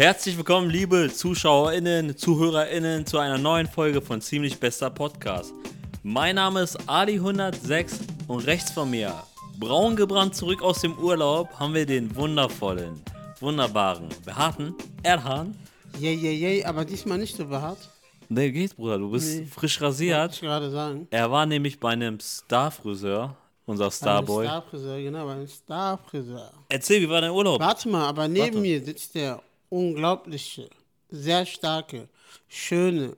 Herzlich willkommen, liebe ZuschauerInnen, ZuhörerInnen, zu einer neuen Folge von Ziemlich Bester Podcast. Mein Name ist Ali106 und rechts von mir, braun gebrannt zurück aus dem Urlaub, haben wir den wundervollen, wunderbaren, behaarten Erhan. Yay, yay, yay, aber diesmal nicht so behaart. Nee, geht, Bruder, du bist Nee. frisch Wollte ich rasiert. gerade sagen. Er war nämlich bei einem Star-Friseur, unser Starboy. Starfriseur, genau, beim Starfriseur. Erzähl, wie war dein Urlaub? Warte mal, aber neben Warte. mir sitzt der unglaubliche, sehr starke, schöne,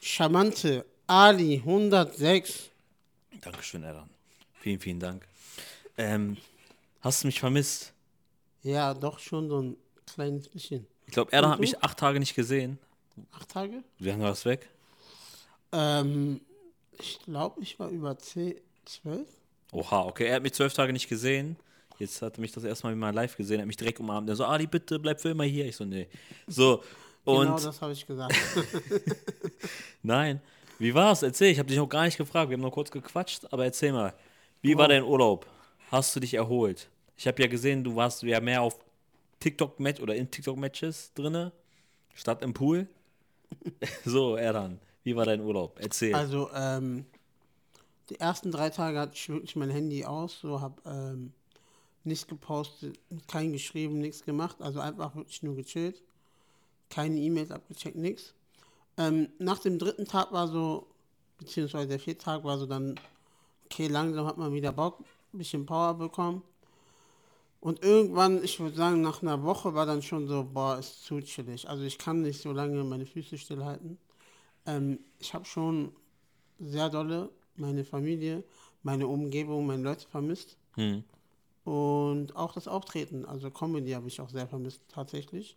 charmante Ali 106. Dankeschön, Erhan. Vielen, vielen Dank. Ähm, hast du mich vermisst? Ja, doch schon so ein kleines bisschen. Ich glaube, Erdan Und hat mich acht Tage nicht gesehen. Acht Tage? Wie lange warst du weg? Ähm, ich glaube, ich war über 10, 12. Oha, okay. Er hat mich zwölf Tage nicht gesehen. Jetzt hat er mich das erste Mal live gesehen, hat mich direkt umarmt. Er so, Ali, bitte, bleib für immer hier. Ich so, nee. So, und genau das habe ich gesagt. nein. Wie war's? Erzähl, ich habe dich noch gar nicht gefragt. Wir haben nur kurz gequatscht, aber erzähl mal. Wie war Wow. dein Urlaub? Hast du dich erholt? Ich habe ja gesehen, du warst ja mehr auf TikTok-Match oder in TikTok-Matches drinne, statt im Pool. so, Erdan, wie war dein Urlaub? Erzähl. Also, ähm, die ersten drei Tage hatte ich wirklich mein Handy aus, so habe ähm, nichts gepostet, kein geschrieben, nichts gemacht, also einfach wirklich nur gechillt. Keine E-Mails abgecheckt, nichts. Ähm, nach dem dritten Tag war so, beziehungsweise der vierte Tag war so dann, okay, langsam hat man wieder Bock, ein bisschen Power bekommen. Und irgendwann, ich würde sagen, nach einer Woche war dann schon so, boah, ist zu chillig. Also ich kann nicht so lange meine Füße stillhalten. Ähm, ich habe schon sehr dolle meine Familie, meine Umgebung, meine Leute vermisst. Hm. Und auch das Auftreten, also Comedy habe ich auch sehr vermisst, tatsächlich.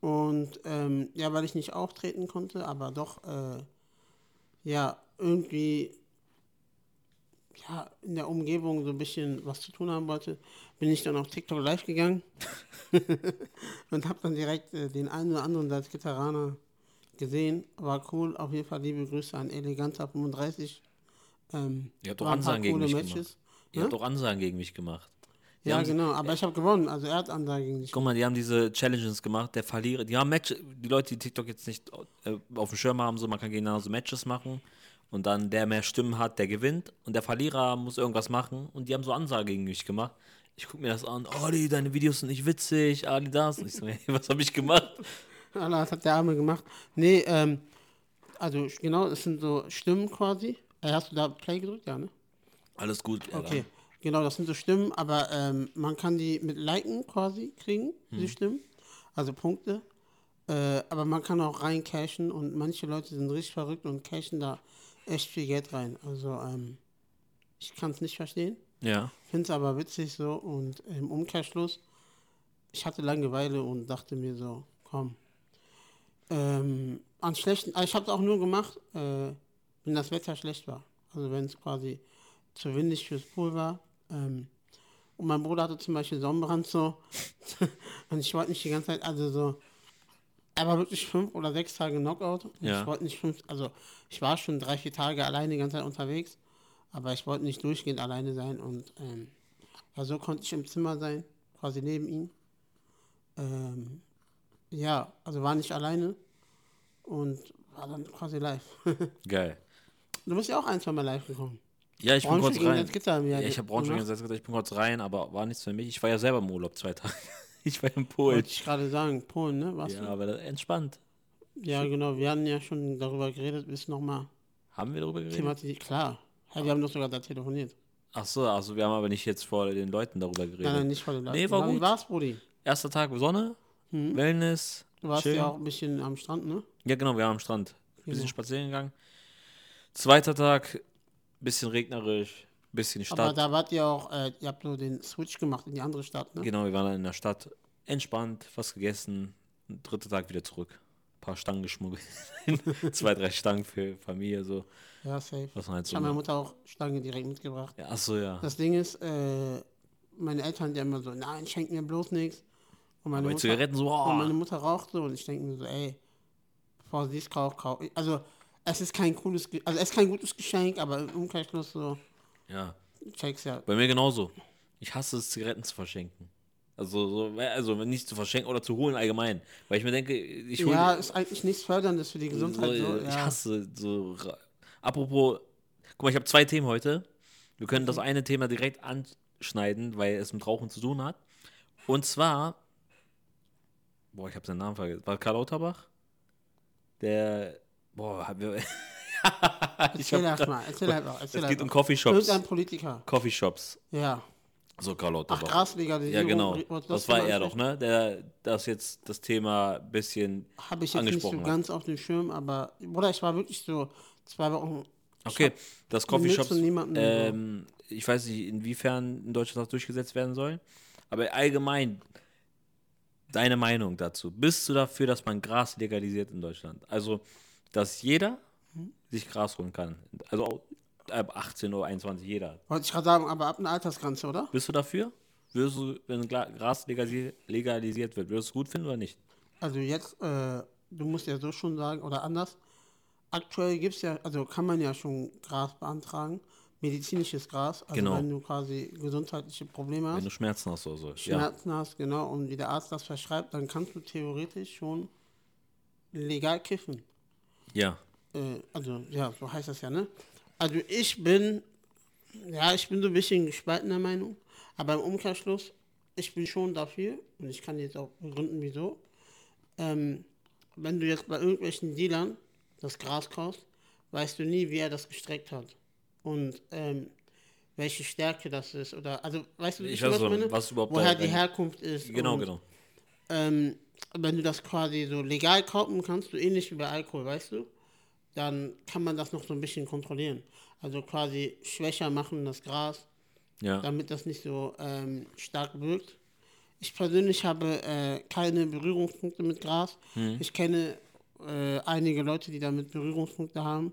Und ähm, ja, weil ich nicht auftreten konnte, aber doch, äh, ja, irgendwie, ja, in der Umgebung so ein bisschen was zu tun haben wollte, bin ich dann auf TikTok live gegangen und habe dann direkt äh, den einen oder anderen als Gitarraner gesehen. War cool, auf jeden Fall liebe Grüße an Eleganter35. Ähm, Ihr habt doch Ansagen gegen coole mich gemacht. Ihr habt doch Ansagen gegen mich gemacht. Die Ja, genau, aber ich habe gewonnen, also er hat Ansage gegen dich. Guck mal, die haben diese Challenges gemacht, der Verlierer. Die haben Match, die Leute, die TikTok jetzt nicht äh, auf dem Schirm haben, so man kann gegeneinander so Matches machen und dann der mehr Stimmen hat, der gewinnt und der Verlierer muss irgendwas machen und die haben so Ansage gegen mich gemacht. Ich guck mir das an, Ali, deine Videos sind nicht witzig, Ali das. Und ich so, hey, was habe ich gemacht? Allah, das hat der Arme gemacht. Nee, ähm, also genau, es sind so Stimmen quasi. Äh, hast du da Play gedrückt? Ja, ne? Alles gut. Alter. Okay, genau, das sind so Stimmen, aber ähm, man kann die mit Liken quasi kriegen, diese Stimmen. Also Punkte. Äh, aber man kann auch rein cashen und manche Leute sind richtig verrückt und cashen da echt viel Geld rein. Also ähm, ich kann es nicht verstehen. Ja. Finde es aber witzig so und im Umkehrschluss, ich hatte Langeweile und dachte mir so, komm. Ähm, an schlechten, also ich habe es auch nur gemacht, äh, wenn das Wetter schlecht war. Also wenn es quasi zu windig fürs war. Ähm, und mein Bruder hatte zum Beispiel Sonnenbrand so. und ich wollte nicht die ganze Zeit, also so, er war wirklich fünf oder sechs Tage Knockout. Und Ja. Ich wollte nicht fünf, also ich war schon drei, vier Tage alleine die ganze Zeit unterwegs. Aber ich wollte nicht durchgehend alleine sein und ähm, ja, so konnte ich im Zimmer sein, quasi neben ihm. Ähm, ja, also war nicht alleine und war dann quasi live. Geil. du bist ja auch ein, zwei Mal live gekommen. Ja, ich bin kurz gegen rein. Salzgitter Ja, ich habe Braunschweig und gesagt, ich bin kurz rein, aber war nichts für mich. Ich war ja selber im Urlaub zwei Tage. Ich war in Polen. Wollte ich gerade sagen, Polen, ne? Warst Ja, aber das- entspannt. du? Ja, genau, wir hatten ja schon darüber geredet, bis nochmal Haben wir darüber geredet? thematisiert. Klar, ja, wir haben doch sogar da telefoniert. Ach so, also wir haben aber nicht jetzt vor den Leuten darüber geredet. Nein, nein, nicht vor den Leuten. Nee, war Wie gut. war's, Brudi? Erster Tag Sonne, Wellness. Du warst chillen. ja auch ein bisschen am Strand, ne? Ja, genau, wir waren am Strand. Bisschen Genau. spazieren gegangen. Zweiter Tag, bisschen regnerisch, bisschen Aber Stadt. da wart ihr auch, äh, ihr habt so den Switch gemacht in die andere Stadt, ne? Genau, wir waren dann in der Stadt. Entspannt, was gegessen. Dritter Tag wieder zurück. Ein paar Stangen geschmuggelt. Zwei, drei Stangen für Familie, so. Ja, safe. Was man halt Ich so habe meiner. Mutter auch Stange direkt mitgebracht. Ja, ach so, ja. Das Ding ist, äh, meine Eltern die immer so, nein, schenk mir bloß nichts. Und meine, Mutter, Zigaretten so, und meine oh. Mutter raucht so und ich denke mir so, ey, bevor sie es kauft, kauf. Also, es ist kein cooles, also es ist kein gutes Geschenk, aber im Umkehrschluss so, Ja, check's ja. bei mir genauso. Ich hasse es, Zigaretten zu verschenken. Also, so, also nicht zu verschenken oder zu holen allgemein. Weil ich mir denke, ich hole. Ja, ist eigentlich nichts Förderndes für die Gesundheit. So, ich ja. hasse so. Apropos, guck mal, ich habe zwei Themen heute. Wir können das eine Thema direkt anschneiden, weil es mit Rauchen zu tun hat. Und zwar, boah, ich habe seinen Namen vergessen. War Karl Lauterbach? Der, boah, haben wir. Erzähl erst mal, erzähl halt Es erzähl geht halt um. Coffeeshops. Irgendein Politiker. Coffeeshops. Ja. So Karl Ach. Graslegalisierung. Ja, genau. du Das war er doch, ne? Der das jetzt das Thema ein bisschen Habe ich jetzt nicht so hat. ganz auf dem Schirm, aber, Bruder, ich war wirklich so zwei Wochen. Okay, das Coffeeshops, ähm, ich weiß nicht, inwiefern in Deutschland das durchgesetzt werden soll, aber allgemein, deine Meinung dazu. Bist du dafür, dass man Gras legalisiert in Deutschland? Also, dass jeder sich Gras holen kann. Also ab 18 oder 21 jeder. Wollte ich gerade sagen, aber ab einer Altersgrenze, oder? Bist du dafür? Würdest du, wenn Gras legalisi- legalisiert wird, würdest du es gut finden oder nicht? Also jetzt, äh, du musst ja so schon sagen, oder anders. Aktuell gibt es ja, also kann man ja schon Gras beantragen, medizinisches Gras, also Genau. wenn du quasi gesundheitliche Probleme Wenn hast, du Schmerzen hast oder so. Ja, Schmerzen hast, genau, und wie der Arzt das verschreibt, dann kannst du theoretisch schon legal kiffen. Ja. Äh, also ja, so heißt das ja, ne? Also ich bin, ja, ich bin so ein bisschen gespaltener Meinung, aber im Umkehrschluss, ich bin schon dafür und ich kann jetzt auch begründen, wieso. Ähm, wenn du jetzt bei irgendwelchen Dealern das Gras kaufst, weißt du nie, wie er das gestreckt hat und ähm, welche Stärke das ist oder also weißt du, Ich schon, weiß so, meine? was überhaupt woher die Herkunft ist. Genau, und, genau. ähm, wenn du das quasi so legal kaufen kannst, du ähnlich wie bei Alkohol, weißt du, dann kann man das noch so ein bisschen kontrollieren. Also quasi schwächer machen das Gras, Ja. damit das nicht so ähm, stark wirkt. Ich persönlich habe äh, keine Berührungspunkte mit Gras. Ich kenne äh, einige Leute, die damit Berührungspunkte haben.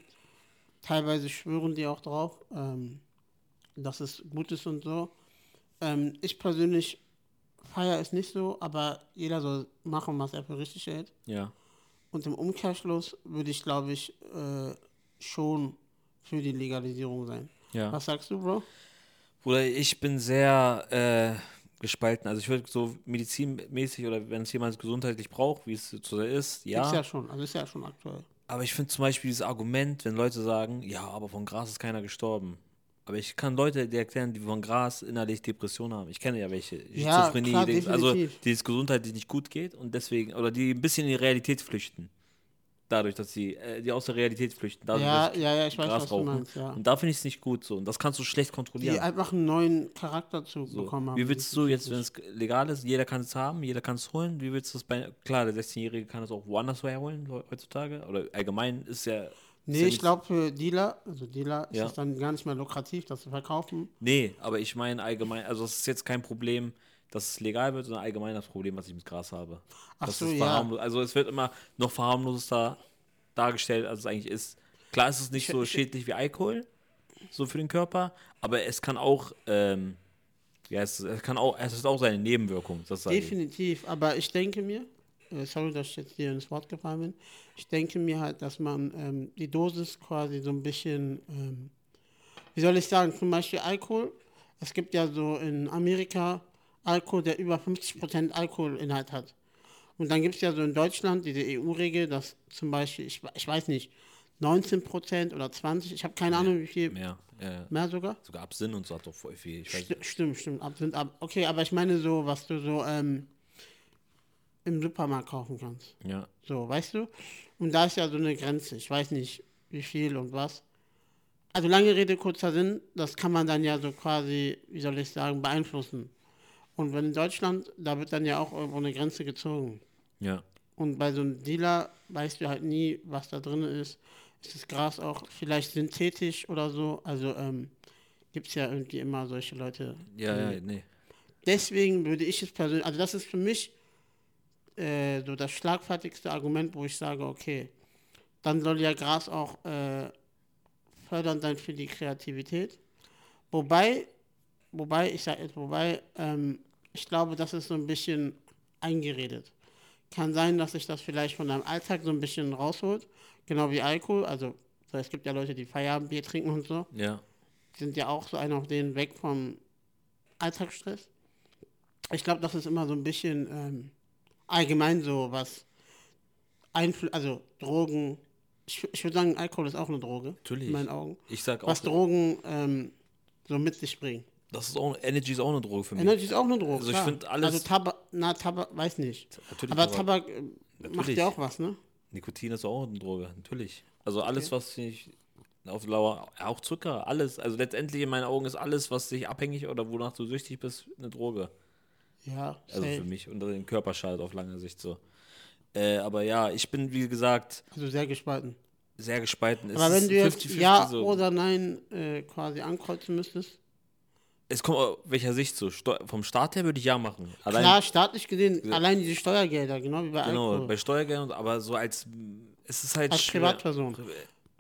Teilweise schwören die auch drauf, ähm, dass es gut ist und so. Ähm, ich persönlich feiere es nicht so, aber jeder soll machen, was er für richtig hält. Ja. Und im Umkehrschluss würde ich, glaube ich, äh, schon für die Legalisierung sein. Ja. Was sagst du, Bro? Bruder, ich bin sehr äh, gespalten. Also ich würde so medizinmäßig oder wenn es jemand gesundheitlich braucht, wie es so ist, Ist ja. ja schon, also ist ja schon aktuell. Aber ich finde zum Beispiel dieses Argument, wenn Leute sagen, ja, aber von Gras ist keiner gestorben. Aber ich kann Leute dir erklären, die von Gras innerlich Depressionen haben. Ich kenne ja welche. Ja, Schizophrenie, klar, also definitiv. die es gesundheitlich nicht gut geht und deswegen, oder die ein bisschen in die Realität flüchten. Dadurch, dass sie, äh, die aus der Realität flüchten. Dadurch, Ja, ja, ja, ich weiß, Gras was du rauchen. meinst, ja. Und da finde ich es nicht gut so. Und das kannst du schlecht kontrollieren. Die einfach einen neuen Charakterzug So. bekommen haben. Wie willst du jetzt, wenn es legal ist, jeder kann es haben, jeder kann es holen, wie willst du es bei, klar, der 16-Jährige kann es auch woanders herholen he- heutzutage, oder allgemein ist ja... Nee, ich glaube für Dealer, also Dealer ist Ja. es dann gar nicht mehr lukrativ, das zu verkaufen. Nee, aber ich meine allgemein, also es ist jetzt kein Problem, dass es legal wird, sondern allgemein das Problem, was ich mit Gras habe. Ach Das so, ja. Also es wird immer noch verharmloser dargestellt, als es eigentlich ist. Klar ist es nicht so schädlich wie Alkohol, so für den Körper, aber es kann auch, ähm, ja, es, es kann auch, es ist auch seine Nebenwirkung. Definitiv, aber ich denke mir, sorry, dass ich jetzt dir ins Wort gefallen bin, ich denke mir halt, dass man ähm, die Dosis quasi so ein bisschen, ähm, wie soll ich sagen, zum Beispiel Alkohol. Es gibt ja so in Amerika Alkohol, der über 50% Alkoholinhalt hat. Und dann gibt es ja so in Deutschland diese EU-Regel, dass zum Beispiel, ich, ich weiß nicht, 19% oder 20%, ich habe keine Ahnung, wie viel, Mehr, ja, mehr sogar. Sogar Absinn und so hat doch voll viel. Sti- Stimmt, stimmt. Ab, sind ab, okay, aber ich meine so, was du so ähm, im Supermarkt kaufen kannst. Ja, So, weißt du? Und da ist ja so eine Grenze. Ich weiß nicht, wie viel und was. Also lange Rede, kurzer Sinn, das kann man dann ja so quasi, wie soll ich sagen, beeinflussen. Und wenn in Deutschland, da wird dann ja auch irgendwo eine Grenze gezogen. ja. Und bei so einem Dealer weißt du halt nie, was da drin ist. Ist das Gras auch vielleicht synthetisch oder so? Also ähm, gibt es ja irgendwie immer solche Leute. Ja, ja, nee. Deswegen würde ich es persönlich, also das ist für mich äh, so das schlagfertigste Argument, wo ich sage, okay, dann soll ja Gras auch äh, fördernd sein für die Kreativität. Wobei, wobei, ich sage jetzt, wobei, ähm, ich glaube, das ist so ein bisschen eingeredet. Kann sein, dass sich das vielleicht von deinem Alltag so ein bisschen rausholt, genau wie Alkohol. Also so, es gibt ja Leute, die Feierabendbier trinken und so Ja, sind ja auch so einer auf denen weg vom Alltagsstress. Ich glaube, das ist immer so ein bisschen ähm, allgemein so, was Einfl also Drogen, ich, ich würde sagen, Alkohol ist auch eine Droge. Natürlich. In meinen Augen. Ich sag auch, Was Drogen ähm, so mit sich bringen. das ist auch, Energy ist auch eine Droge für mich. Energy ist auch eine Droge. Also ich klar. find alles- Also Tabak, na, Tabak, weiß nicht. Natürlich Aber Tabak. Tabak, äh, macht Natürlich. ja auch was, ne? Nikotin ist auch eine Droge, natürlich. Also alles, was sich auf Lauer, auch Zucker, alles. Also letztendlich in meinen Augen ist alles, was dich abhängig oder wonach du süchtig bist, eine Droge. Ja, Also safe. für mich und den Körper schadet auf lange Sicht so. Äh, aber ja, ich bin wie gesagt Also sehr gespalten. sehr gespalten. Es Aber wenn ist du jetzt 50-50 Ja so. oder Nein äh, quasi ankreuzen müsstest. Es kommt auf welcher Sicht so. Steu vom Staat her würde ich ja machen. Allein, Klar, staatlich gesehen, allein diese Steuergelder, genau wie bei genau, Alkohol. bei Steuergeldern, aber so als es ist halt Als schwer. Privatperson.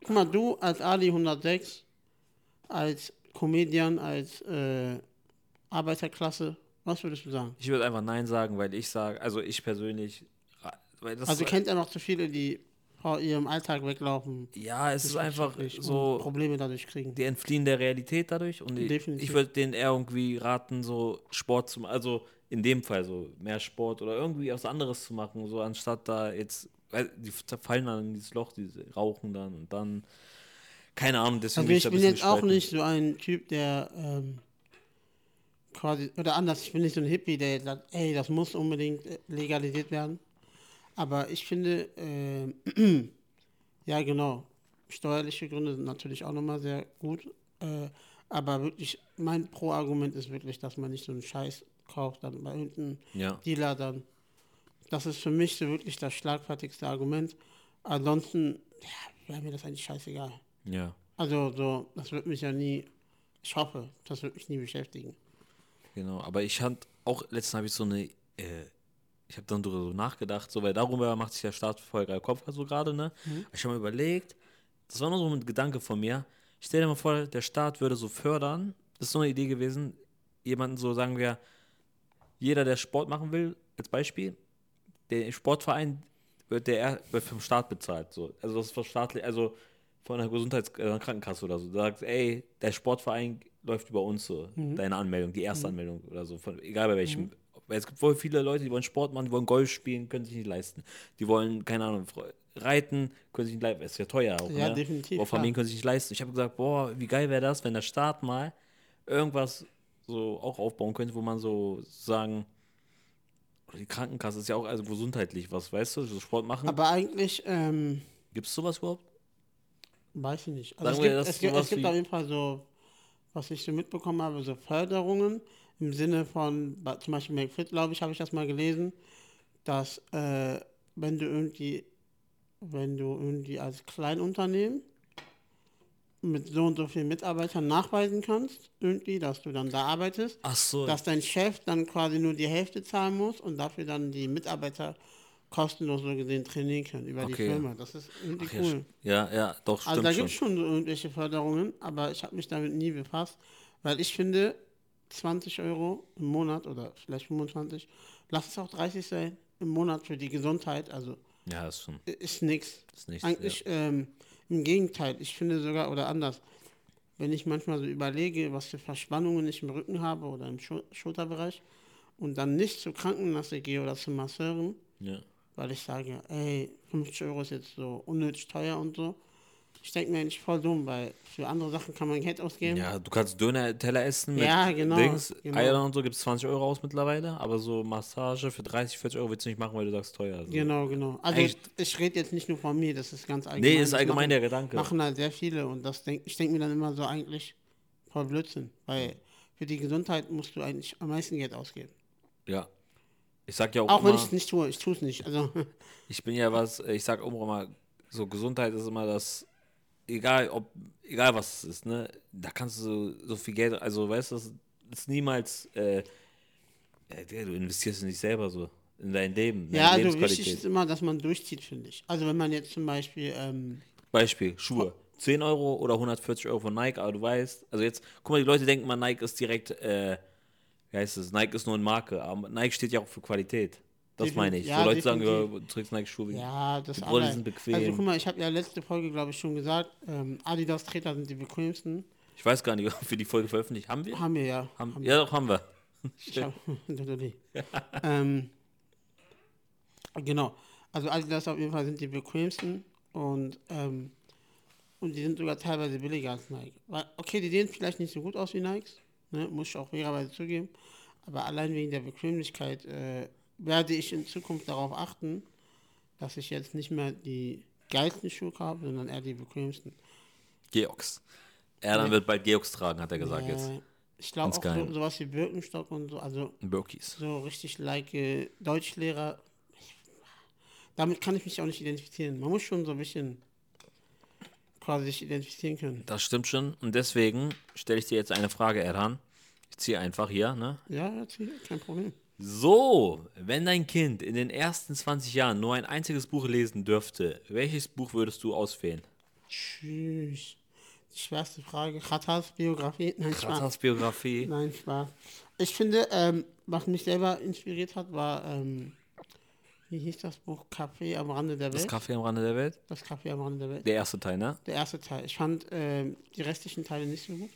Guck mal, du als Ali 106, als Comedian, als äh, Arbeiterklasse, was würdest du sagen? Ich würde einfach Nein sagen, weil ich sage, also ich persönlich, weil das Also du kennst ja noch zu viele, die vor ihrem Alltag weglaufen. ja, es ist einfach so, Probleme dadurch kriegen. die entfliehen der Realität dadurch und ich, Definitiv. ich würde denen eher irgendwie raten, so Sport zu machen, also in dem Fall so mehr Sport oder irgendwie was anderes zu machen, so anstatt da jetzt, weil die fallen dann in dieses Loch, die rauchen dann und dann, keine Ahnung, deswegen Also bin ich bin jetzt auch nicht so ein Typ, der ähm, quasi, oder anders, ich bin nicht so ein Hippie, der jetzt sagt, ey, das muss unbedingt äh, legalisiert werden. Aber ich finde, äh, ja genau, steuerliche Gründe sind natürlich auch nochmal sehr gut. Äh, aber wirklich, mein Pro-Argument ist wirklich, dass man nicht so einen Scheiß kauft, dann bei irgendeinem Ja, Dealer dann. Das ist für mich so wirklich das schlagfertigste Argument. Ansonsten, ja, wäre mir das eigentlich scheißegal. ja, Also so, das wird mich ja nie, ich hoffe, das wird mich nie beschäftigen. Genau. Aber ich hatte auch, letztens habe ich so eine, äh, ich habe dann darüber so nachgedacht, so, weil darüber macht sich der Staat voll geil Kopf so gerade, ne? Ich habe mir überlegt, das war nur so ein Gedanke von mir. Stell dir mal vor, der Staat würde so fördern, das ist so eine Idee gewesen, jemanden so, sagen wir, jeder, der Sport machen will, als Beispiel, der Sportverein wird der er- wird vom Staat bezahlt. So. Also das ist staatlich, also von der Gesundheits äh, Krankenkasse oder so. Du sagst, ey, der Sportverein läuft über uns so, deine Anmeldung, die erste Anmeldung oder so, von, egal bei welchem. Weil es gibt voll viele Leute, die wollen Sport machen, die wollen Golf spielen, können sich nicht leisten. Die wollen, keine Ahnung, reiten, können sich nicht leisten. Ist ja teuer auch. Ja, ne? definitiv, Boah, Familien klar. können sich nicht leisten. Ich habe gesagt, boah, wie geil wäre das, wenn der Staat mal irgendwas so auch aufbauen könnte, wo man so sagen, oder die Krankenkasse ist ja auch also gesundheitlich was, weißt du, so Sport machen. Aber eigentlich, ähm, Gibt es sowas überhaupt? Weiß ich nicht. Also es gibt, es gibt, es gibt auf jeden Fall so, was ich so mitbekommen habe, so Förderungen im Sinne von, zum Beispiel McFit, glaube ich, habe ich das mal gelesen, dass äh, wenn du irgendwie, wenn du irgendwie als Kleinunternehmen mit so und so vielen Mitarbeitern nachweisen kannst, irgendwie, dass du dann da arbeitest, so. dass dein Chef dann quasi nur die Hälfte zahlen muss und dafür dann die Mitarbeiter kostenlos so gesehen trainieren können über die Okay. Firma. Das ist irgendwie Ach, ja, cool. ja, ja, doch, Also stimmt da schon. gibt es schon so irgendwelche Förderungen, aber ich habe mich damit nie befasst, weil ich finde, 20 Euro im Monat oder vielleicht 25, lass es auch 30 sein im Monat für die Gesundheit, also Ja, ist schon. ist nichts. Ist nichts, Eigentlich ähm, im Gegenteil, ich finde sogar, oder anders, wenn ich manchmal so überlege, was für Verspannungen ich im Rücken habe oder im Schul Schulterbereich und dann nicht zur Krankenkasse gehe oder zum Masseuren, Ja. Weil ich sage, ey, 50 Euro ist jetzt so unnötig teuer und so. Ich denke mir eigentlich voll dumm, weil für andere Sachen kann man Geld ausgeben. ja, du kannst Döner-Teller essen mit Ja, genau, Dings, genau. Eier und so, gibt es 20 Euro aus mittlerweile, aber so Massage für 30, 40 Euro willst du nicht machen, weil du sagst teuer. So. Genau, genau. Also Eigentlich- ich rede jetzt nicht nur von mir, das ist ganz allgemein. Nee, ist allgemein machen, der Gedanke. Machen halt sehr viele und das denk, ich denke mir dann immer so eigentlich voll Blödsinn, weil für die Gesundheit musst du eigentlich am meisten Geld ausgeben. Ja. Ich sag ja auch, Auch wenn immer, ich es nicht tue, ich tue es nicht. Also ich bin ja was, ich sag auch immer, so Gesundheit ist immer das, egal ob, egal was es ist, ne, da kannst du so, viel Geld, also weißt du, das ist niemals, äh, äh, du investierst in dich selber so, in dein Leben, ja, also wichtig ist immer, dass man durchzieht, finde ich. Also wenn man jetzt zum Beispiel ähm, Beispiel, Schuhe. 10 Euro oder 140 Euro von Nike, aber du weißt, also jetzt, guck mal, die Leute denken mal, Nike ist direkt, äh, wie heißt es, Nike ist nur eine Marke, aber Nike steht ja auch für Qualität. Das meine ich. ja, so Leute sagen, ja, definitiv. du trägst Nike-Schuhe. Ja, das Die Brille sind bequem. Also guck mal, ich habe ja letzte Folge, glaube ich, schon gesagt, ähm, Adidas-Treter sind die bequemsten. Ich weiß gar nicht, ob wir die Folge veröffentlicht haben. wir? Haben wir ja. Haben, Haben ja, doch, haben wir. Hab, ähm, genau. Also Adidas auf jeden Fall sind die bequemsten und, ähm, und die sind sogar teilweise billiger als Nike. Okay, die sehen vielleicht nicht so gut aus wie Nikes, ne, muss ich auch fairerweise zugeben, aber allein wegen der Bequemlichkeit äh, werde ich in Zukunft darauf achten, dass ich jetzt nicht mehr die geilsten Schuhe habe, sondern eher die bequemsten. Georgs. Er dann Ja. wird bald Georgs tragen, hat er gesagt Äh, jetzt. Ich glaube auch geil. so, sowas wie Birkenstock und so, also Birkis. so richtig like äh, Deutschlehrer. Ich, damit kann ich mich auch nicht identifizieren. Man muss schon so ein bisschen quasi sich identifizieren können. Das stimmt schon. Und deswegen stelle ich dir jetzt eine Frage, Erhan. Ich ziehe einfach hier, ne? Ja, erzähl, kein Problem. So, wenn dein Kind in den ersten 20 Jahren nur ein einziges Buch lesen dürfte, welches Buch würdest du auswählen? Tschüss. Die schwerste Frage. Khatas Biografie? Nein, Spaß. Kratas Biografie. Nein, Spaß. Ich finde, ähm, was mich selber inspiriert hat, war, ähm, wie hieß das Buch? Café am Rande der Das Welt. Kaffee am Rande der Welt. das Café am Rande der Welt. Der erste Teil, ne? Der erste Teil. Ich fand ähm, die restlichen Teile nicht so gut.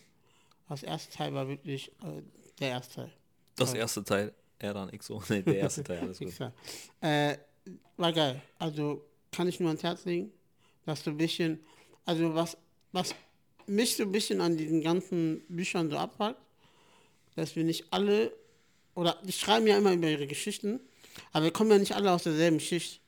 Das erste Teil war wirklich äh, der erste Teil. Das Toll. erste Teil. Erhan XO. Ne, der erste Teil, alles gut. Äh, war geil. Also kann ich nur ans Herz legen, dass so ein bisschen, also was, was mich so ein bisschen an diesen ganzen Büchern so abpackt, dass wir nicht alle, oder die schreiben ja immer über ihre Geschichten, aber wir kommen ja nicht alle aus derselben Schicht.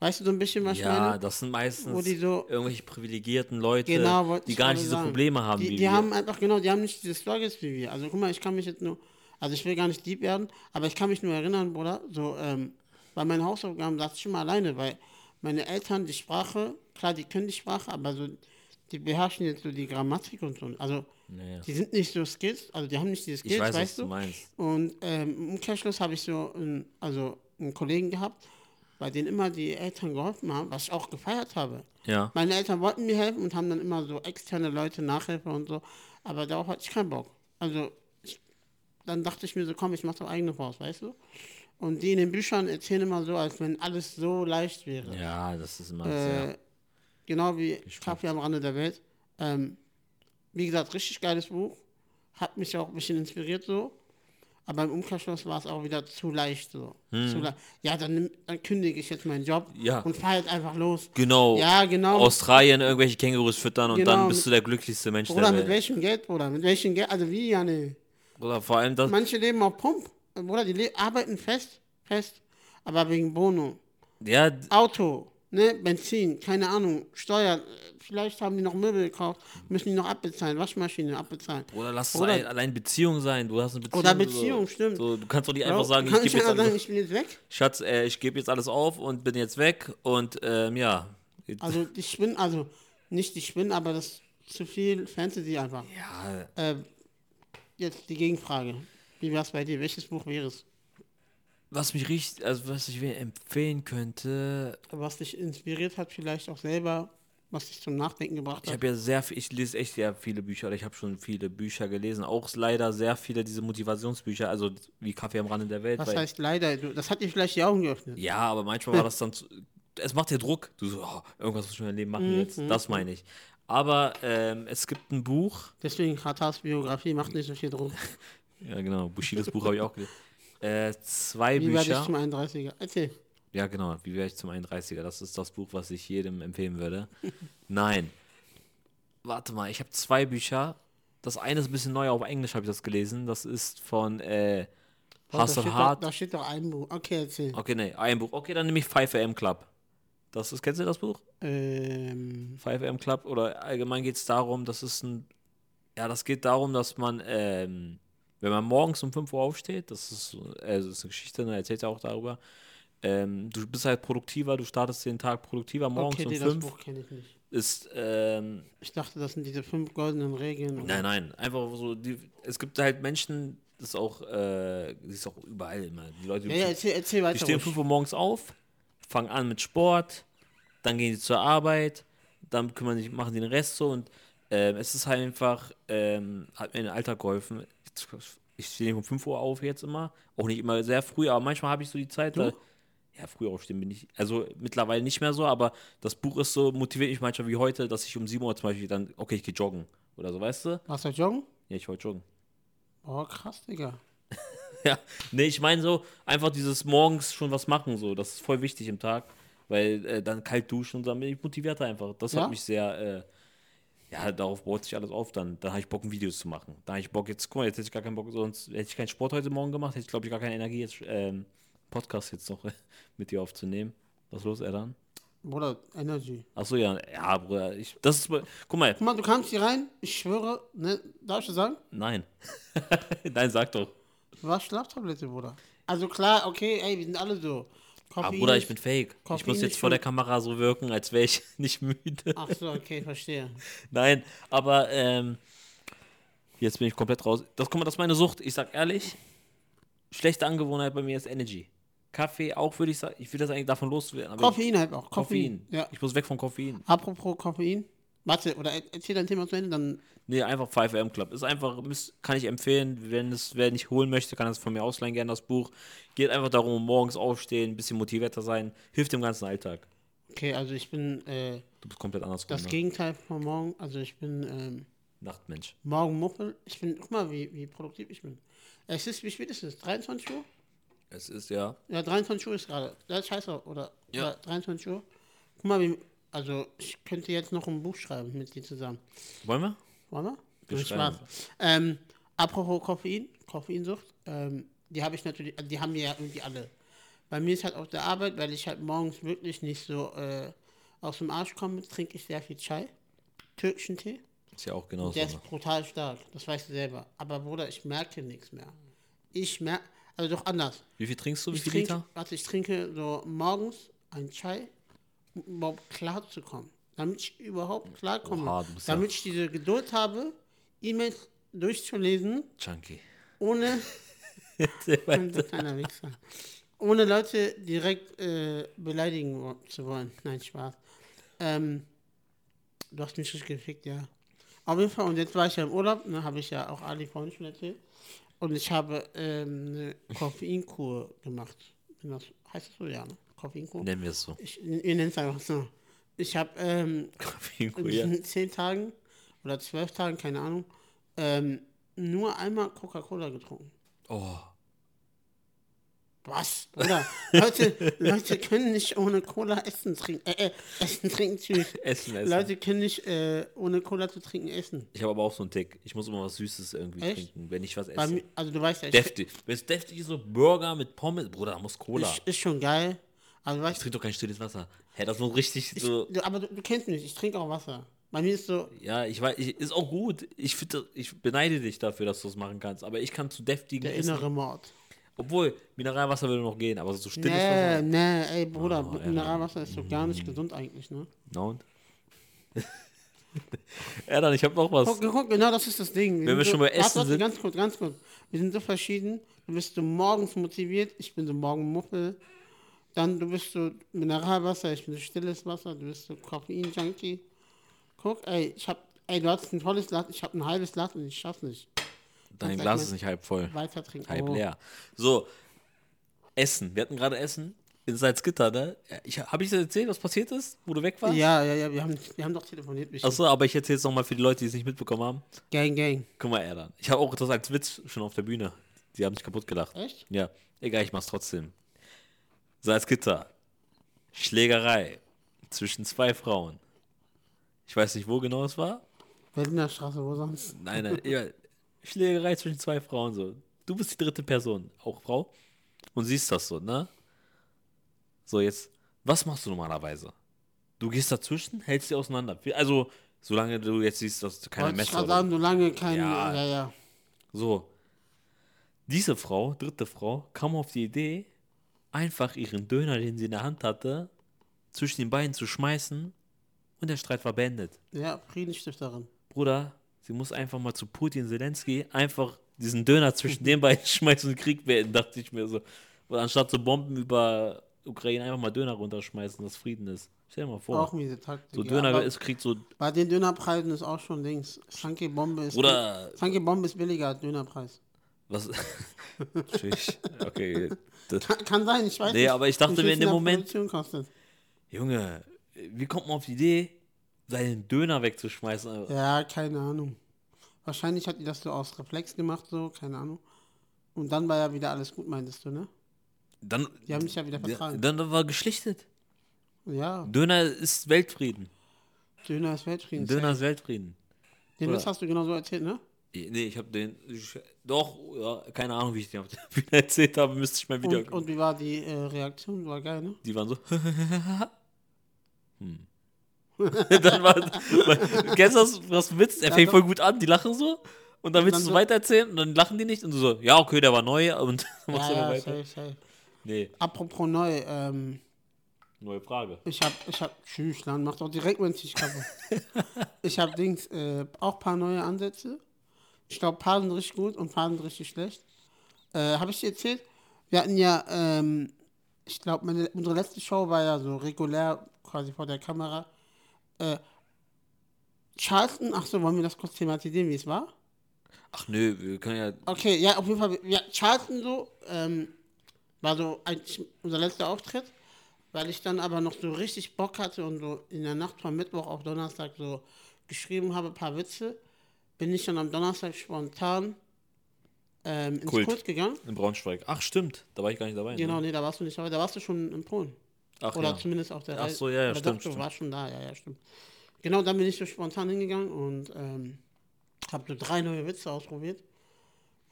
Weißt du so ein bisschen, was ich Ja, meine? das sind meistens so- irgendwelche privilegierten Leute, Genau, die ich gar nicht diese sagen. Probleme haben die, wie die wir. haben einfach, genau, die haben nicht diese Struggles wie wir. Also guck mal, ich kann mich jetzt nur, also ich will gar nicht deep werden, aber ich kann mich nur erinnern, Bruder, so, ähm, bei meinen Hausaufgaben saß ich immer alleine, weil meine Eltern die Sprache, klar, die können die Sprache, aber so, die beherrschen jetzt so die Grammatik und so. Also, Naja. die sind nicht so Skills, also die haben nicht diese Skills, Ich weiß, weißt du du? meinst. Und ähm, im Umkehrschluss habe ich so einen, also einen Kollegen gehabt, bei denen immer die Eltern geholfen haben, was ich auch gefeiert habe. Ja. Meine Eltern wollten mir helfen und haben dann immer so externe Leute, Nachhilfe und so, aber darauf hatte ich keinen Bock. Also ich, dann dachte ich mir so, komm, ich mache doch eigene Faust, weißt du? Und die in den Büchern erzählen immer so, als wenn alles so leicht wäre. Ja, das ist immer Äh, sehr. genau wie Kaffee am Rande der Welt. Ähm, wie gesagt, richtig geiles Buch. Hat mich auch ein bisschen inspiriert so. Aber im Umkehrschluss war es auch wieder zu leicht so. Zu le ja, dann, dann kündige ich jetzt meinen Job Hm. Ja. und fahr halt einfach los. Genau. Ja, genau. Australien irgendwelche Kängurus füttern und Genau, dann bist mit- du der glücklichste Mensch Bruder, der mit Welt. welchem Geld, Bruder? Mit welchem Geld? Also wie, ja, nee. Oder vor allem das. Manche leben auf Pump. Bruder, die arbeiten fest, fest, aber wegen Bono. Ja, Auto, ne, Benzin, keine Ahnung, Steuern, vielleicht haben die noch Möbel gekauft, müssen die noch abbezahlen, Waschmaschine abbezahlen. oder lass es Oder- ein, allein Beziehung sein. Du hast eine Beziehung. Oder Beziehung, so, stimmt. So, du kannst doch nicht Bro, einfach sagen, ich ich gebe jetzt sagen, ich bin jetzt weg? Schatz, äh, ich gebe jetzt alles auf und bin jetzt weg und ähm, ja. Also die Spinnen, also nicht die Spinnen, aber das ist zu viel Fantasy einfach. ja, Äh, jetzt die Gegenfrage. Wie wär's bei dir? Welches Buch wäre es? Was mich richtig, also was ich mir empfehlen könnte, Was dich inspiriert hat, vielleicht auch selber, was dich zum Nachdenken gebracht ich hat? habe ja sehr viel, ich lese echt sehr viele Bücher, oder ich habe schon viele Bücher gelesen, auch leider sehr viele diese Motivationsbücher, also wie Kaffee am Rande der Welt. Was heißt leider? Das hat dir vielleicht die Augen geöffnet. Ja, aber manchmal war das dann zu, es macht dir Druck. Du so, oh, irgendwas muss ich in meinem Leben machen jetzt. Das meine ich. Aber ähm, es gibt ein Buch, Deswegen Katas Biografie macht nicht so viel Druck. ja genau, Bushidos Buch habe ich auch gelesen. Äh, zwei Wie werde ich Bücher. zum 31er? Erzähl. Ja, genau, wie wäre ich zum 31er? Das ist das Buch, was ich jedem empfehlen würde. Nein. Warte mal, ich habe zwei Bücher. Das eine ist ein bisschen neu, auf Englisch habe ich das gelesen. Das ist von äh, Oh, da, Hustle steht Hard. Doch, da steht doch ein Buch. Okay, erzähl. Okay, nee, ein Buch. Okay, dann nehme ich 5am Club. Das ist, kennst du das Buch? Ähm, 5am Club oder allgemein geht es darum, das ist ein, ja, das geht darum, dass man, ähm, wenn man morgens um 5 Uhr aufsteht, das ist, so- äh, das ist eine Geschichte, ne, erzählt ja auch darüber, ähm, du bist halt produktiver, du startest den Tag produktiver morgens okay, um nee, das 5 Buch kenne ich nicht. ist, ähm, Ich dachte, das sind diese fünf goldenen Regeln. oder- nein, nein, einfach so, die, es gibt halt Menschen, das ist auch, äh, das ist auch überall immer, die Leute, Ja, ja, erzähl, erzähl Die weiter. stehen um ruhig. 5 Uhr morgens auf, fangen an mit Sport, dann gehen sie zur Arbeit, dann kümmern sich, machen die den Rest so und ähm, es ist halt einfach, ähm, hat mir in den Alltag geholfen. Ich, stehe nicht um 5 Uhr auf jetzt immer, auch nicht immer sehr früh, aber manchmal habe ich so die Zeit, da, ja, früh aufstehen bin ich, also mittlerweile nicht mehr so, aber das Buch ist so, motiviert mich manchmal wie heute, dass ich um 7 Uhr zum Beispiel dann, okay, ich gehe joggen oder so, weißt du? Warst du joggen? Ja, ich wollte joggen. Oh, krass, Digga. ja, nee, ich meine so, einfach dieses morgens schon was machen, so, das ist voll wichtig im Tag, weil äh, dann kalt duschen und dann bin ich motivierter einfach. Das Ja? hat mich sehr, äh, ja, darauf baut sich alles auf dann. Dann habe ich Bock, Videos zu machen. Da habe ich Bock, jetzt, guck mal, jetzt hätte ich gar keinen Bock, sonst hätte ich keinen Sport heute Morgen gemacht, hätte ich, glaube ich, gar keine Energie, jetzt ähm, Podcast jetzt noch mit dir aufzunehmen. Was ist los, Erdan? Bruder, Energy. Achso, ja, ja, Bruder, ich, das ist, guck mal, Guck mal, du kamst hier rein, ich schwöre, ne, darf ich das sagen? nein. nein, sag doch. Warst Schlaftablette, Bruder. Also klar, okay, ey, wir sind alle so. Ah, Koffein Bruder, ist- ich bin fake. ich Koffein muss ist jetzt vor der Kamera so wirken, als wäre ich nicht müde. Ach so, okay, verstehe. Nein, aber ähm, jetzt bin ich komplett raus. Das, guck mal, das ist meine Sucht. Ich sag ehrlich, schlechte Angewohnheit bei mir ist Energy. Kaffee auch, würde ich sagen. Ich will das eigentlich davon loswerden. Koffein halt auch. Ich, Koffein. Koffein. Ja. Ich muss weg von Koffein. Apropos Koffein. Warte, oder er- erzähl dein Thema zu Ende, dann. Nee, einfach 5am Club. Ist einfach, kann ich empfehlen. Wenn es wer nicht holen möchte, kann es von mir ausleihen, gerne das Buch. Geht einfach darum, morgens aufstehen, ein bisschen motivierter sein. Hilft im ganzen Alltag. Okay, also ich bin äh, Du bist komplett andersrum. das Ne? Gegenteil von morgen. Also ich bin ähm, Nachtmensch. morgen Muffel. Ich bin, guck mal, wie, wie produktiv ich bin. Es ist, wie spät ist es? 23 Uhr? Es ist ja. Ja, 23 Uhr ist gerade. Das ist scheiße, oder? Ja. Oder 23 Uhr. Guck mal, wie, also ich könnte jetzt noch ein Buch schreiben mit dir zusammen. Wollen wir? Wollen wir? Wir Viel. Spaß. Ähm, apropos Koffein, Koffeinsucht, ähm, die habe ich natürlich, die haben wir ja irgendwie alle. Bei mir ist halt auf der Arbeit, weil ich halt morgens wirklich nicht so äh, aus dem Arsch komme, trinke ich sehr viel Chai, türkischen Tee. Ist ja auch genauso. Der Ne? ist brutal stark, das weißt du selber. Aber Bruder, ich merke nichts mehr. Ich merke, also doch anders. Wie viel trinkst du? Wie Ich viel trinke, Liter? warte, ich trinke so morgens ein Chai, überhaupt klar zu kommen. Damit ich überhaupt klarkomme. Oha, du bist ja- damit ich diese Geduld habe, E-Mails durchzulesen, Chunky. ohne, ohne Leute direkt äh, beleidigen zu wollen. Nein, Spaß. Ähm, du hast mich richtig gefickt, ja. Auf jeden Fall, und jetzt war ich ja im Urlaub, ne, habe ich ja auch Ali vorhin schon erzählt. Und ich habe ähm, eine Koffeinkur gemacht. Das, heißt das so, ja, ne? Koffeinkur? Nennen wir es so. Ich, ihr nennt es einfach so. Ich habe ähm, in ja. diesen zehn Tagen oder zwölf Tagen, keine Ahnung, ähm, nur einmal Coca-Cola getrunken. Oh. Was? Bruder, Leute, Leute können nicht ohne Cola essen trinken. Äh, äh, essen trinken, tschüss. Essen, essen. Leute können nicht äh, ohne Cola zu trinken essen. Ich habe aber auch so einen Tick. Ich muss immer was Süßes irgendwie Echt? trinken, wenn ich was esse. mir, also du weißt ja, Deftig. Wenn es deftig ist, so Burger mit Pommes, Bruder, da muss Cola. ist, ist schon geil. Also Ich trinke doch kein stilles Wasser. Hä, das muss richtig ich, so. du, aber du, du kennst mich, ich trinke auch Wasser. Bei mir ist so, Ja, ich weiß, ich, ist auch gut. Ich finde, ich beneide dich dafür, dass du es machen kannst. Aber ich kann zu deftigen der Essen. innere Mord. Obwohl, Mineralwasser würde noch gehen, aber so stilles Nee, Wasser. nee, ey Bruder, Oh, ja. Mineralwasser ist so gar nicht gesund eigentlich, ne? Na und? ja, dann, ich habe noch was. Guck, guck, genau das ist das Ding. Wenn wir so, schon bei Essen warte, sind. Ganz kurz, ganz kurz. Wir sind so verschieden. Du bist so morgens motiviert, ich bin so Morgenmuffel. Dann du bist so Mineralwasser, ich bin stilles Wasser, du bist so Koffein-Junkie. Guck, ey, ich hab, ey, du hast ein tolles Glas, ich hab ein halbes Glas und ich schaff's nicht. Dein Glas ist nicht halb voll. Weiter trinken. Halb Oh. leer. So, Essen. Wir hatten gerade Essen in Salzgitter, ne? Ich, Habe ich dir erzählt, was passiert ist, wo du weg warst? Ja, ja, ja, wir haben, wir haben doch telefoniert. Achso, aber ich erzähle es nochmal für die Leute, die es nicht mitbekommen haben. Gang, gang. Guck mal, Erdan. Ich habe auch das als Witz schon auf der Bühne. Die haben sich kaputt gelacht. Echt? Ja, egal, ich mach's trotzdem. Salzgitter. Schlägerei zwischen zwei Frauen. Ich weiß nicht, wo genau es war. Berliner Straße, wo sonst? Nein, nein, ja, Schlägerei zwischen zwei Frauen so. Du bist die dritte Person, auch Frau, und siehst das so, ne? So, jetzt, was machst du normalerweise? Du gehst dazwischen, hältst sie auseinander. Also, solange du jetzt siehst, dass du keine Wollte ich Messer gerade oder sagen, du lange kein. Ja. Ja, ja. So. Diese Frau, dritte Frau, kam auf die Idee, einfach ihren Döner, den sie in der Hand hatte, zwischen den Beinen zu schmeißen und der Streit war beendet. Ja, Friedensstifterin. Bruder, sie muss einfach mal zu Putin, Zelensky, einfach diesen Döner zwischen den beiden schmeißen und Krieg beenden, dachte ich mir so. Und anstatt so Bomben über Ukraine einfach mal Döner runterschmeißen, dass Frieden ist. Stell dir mal vor. Auch miese Taktik. so ja, Döner aber ist, kriegt so, Bei den Dönerpreisen ist auch schon links. Sanke Bombe ist. Bruder, Sanke Bombe ist billiger als Dönerpreis. was, Tschüss. okay. Das, Kann, kann sein, ich weiß Nee, nicht. aber ich dachte mir in dem Moment- kostet. Junge, wie kommt man auf die Idee, seinen Döner wegzuschmeißen? Ja, keine Ahnung. Wahrscheinlich hat die das so aus Reflex gemacht, so, keine Ahnung. Und dann war ja wieder alles gut, meintest du, ne? Dann, Die haben mich ja wieder vertragen. dann, dann war geschlichtet. Ja, Döner ist Weltfrieden. Döner ist Weltfrieden. Döner ist Weltfrieden. Den? Witz hast du genau so erzählt, ne? Nee, ich habe den. Ich, doch, ja, keine Ahnung, wie ich den auf der Bühne erzählt habe, müsste ich mal wieder. Und, und wie war die äh, Reaktion? War geil, ne? Die waren so. hm. dann war. Kennst du das, was Witz? Er Ja, fängt doch. voll gut an, die lachen so. Und dann willst dann du so- weitererzählen und dann lachen die nicht und du so, ja, okay, der war neu und dann machst Ja, du ja, weiter. safe, safe. Nee, Apropos neu, ähm, neue Frage. ich hab, ich hab, tschüss, dann mach doch direkt meinen Tisch kaputt. ich hab Dings, äh, auch paar neue Ansätze. Ich glaube, paar sind richtig gut und paar sind richtig schlecht. Äh, habe ich dir erzählt? Wir hatten ja, ähm, ich glaube, unsere letzte Show war ja so regulär, quasi vor der Kamera. Äh, Charleston, ach so, wollen wir das kurz thematisieren, wie es war? Ach nö, wir können ja. Okay, ja, auf jeden Fall. Ja, Charleston so, ähm, war so eigentlich unser letzter Auftritt, weil ich dann aber noch so richtig Bock hatte und so in der Nacht von Mittwoch auf Donnerstag so geschrieben habe, ein paar Witze, bin ich dann am Donnerstag spontan ähm, ins Kult. Kult gegangen. In Braunschweig. Ach, stimmt. Da war ich gar nicht dabei. Genau, Ne? nee, da warst du nicht dabei, da warst du schon in Polen. Ach, Oder ja. zumindest auf der Ach Reise. so, ja, ja, stimmt, du warst schon da, ja, ja, stimmt. Genau, dann bin ich so spontan hingegangen und ähm, habe so drei neue Witze ausprobiert.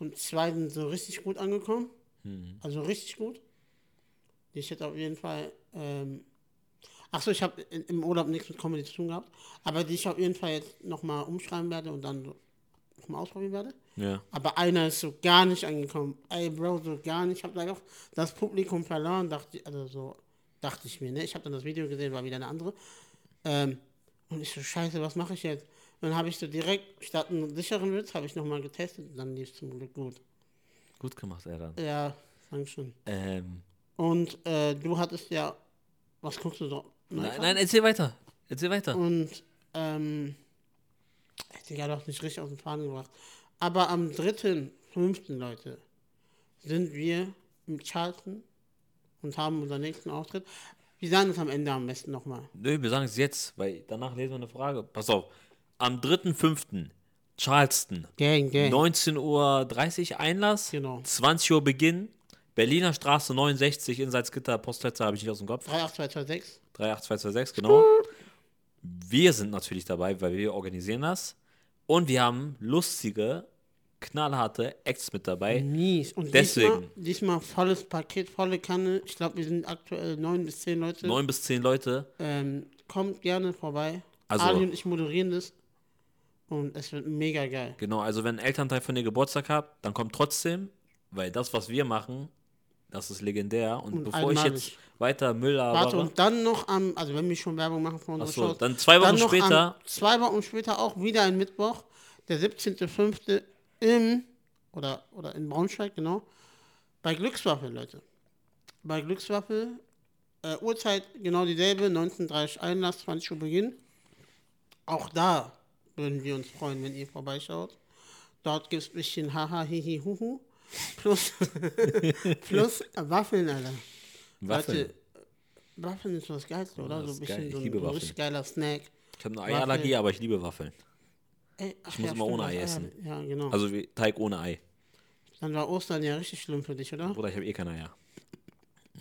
Und zwei sind so richtig gut angekommen. Mhm. Also richtig gut. Ich jetzt auf jeden Fall. Ähm, Achso, ich habe im Urlaub nichts mit Comedy zu tun gehabt. Aber die ich auf jeden Fall jetzt nochmal umschreiben werde und dann nochmal ausprobieren werde. Ja. Aber einer ist so gar nicht angekommen. Ey, Bro, so gar nicht. Ich habe da auch das Publikum verloren, dachte ich, also so, dachte ich mir, ne? Ich habe dann das Video gesehen, war wieder eine andere. Ähm, und ich so, scheiße, was mache ich jetzt? Dann habe ich so direkt, statt einen sicheren Witz, habe ich nochmal getestet und dann lief es zum Glück gut. Gut gemacht, Erdan. Ja, danke schön. Ähm, Und äh, du hattest ja, was guckst du so? Nein, nein, erzähl weiter. Erzähl weiter. Und, ähm, hätte ja doch nicht richtig aus dem Faden gebracht. Aber am 3.5., Leute, sind wir im Charlton und haben unseren nächsten Auftritt. Wir sagen es am Ende am besten nochmal. Nö, wir sagen es jetzt, weil danach lesen wir eine Frage. Pass auf. Am 3.5. Charleston. Gang, gang. 19.30 Uhr Einlass. Genau. 20 Uhr Beginn. Berliner Straße 69 in Salzgitter. Postleitzahl habe ich nicht aus dem Kopf. 38226. 38226, genau. Wir sind natürlich dabei, weil wir organisieren das. Und wir haben lustige, knallharte Acts mit dabei. Mies. Und Deswegen. Diesmal, diesmal volles Paket, volle Kanne. Ich glaube, wir sind aktuell neun bis zehn Leute. Neun bis zehn Leute. Ähm, kommt gerne vorbei. Also- Ali und ich moderieren das. Und es wird mega geil. Genau, also wenn ein Elternteil von dir Geburtstag hat, dann kommt trotzdem, weil das, was wir machen, das ist legendär. Und, Und bevor ich jetzt weiter Müll Warte, labere, und dann noch am, also wenn wir schon Werbung machen für unsere Achso, Shows. dann zwei Wochen noch später- zwei Wochen später auch wieder ein Mittwoch, der 17.05. im, oder, oder in Braunschweig, genau, bei Glückswaffel, Leute. Bei Glückswaffel, äh, Uhrzeit genau dieselbe, 19.30 Einlass, 20 Uhr Beginn. Auch da würden wir uns freuen, wenn ihr vorbeischaut. Dort gibt es ein bisschen Haha, Hihi, Huhu. Plus, plus Waffeln, Alter. Waffeln. Leute, Waffeln ist das Geilste, oder? so ein geil. bisschen Ich so ein, richtig geiler Snack. Ich habe eine. Eierallergie, aber ich liebe Waffeln. Ey, ach, muss immer ohne Ei essen. Ja, genau. Also wie Teig ohne Ei. Dann war Ostern ja richtig schlimm für dich, oder? Bruder, ich habe eh keine Eier.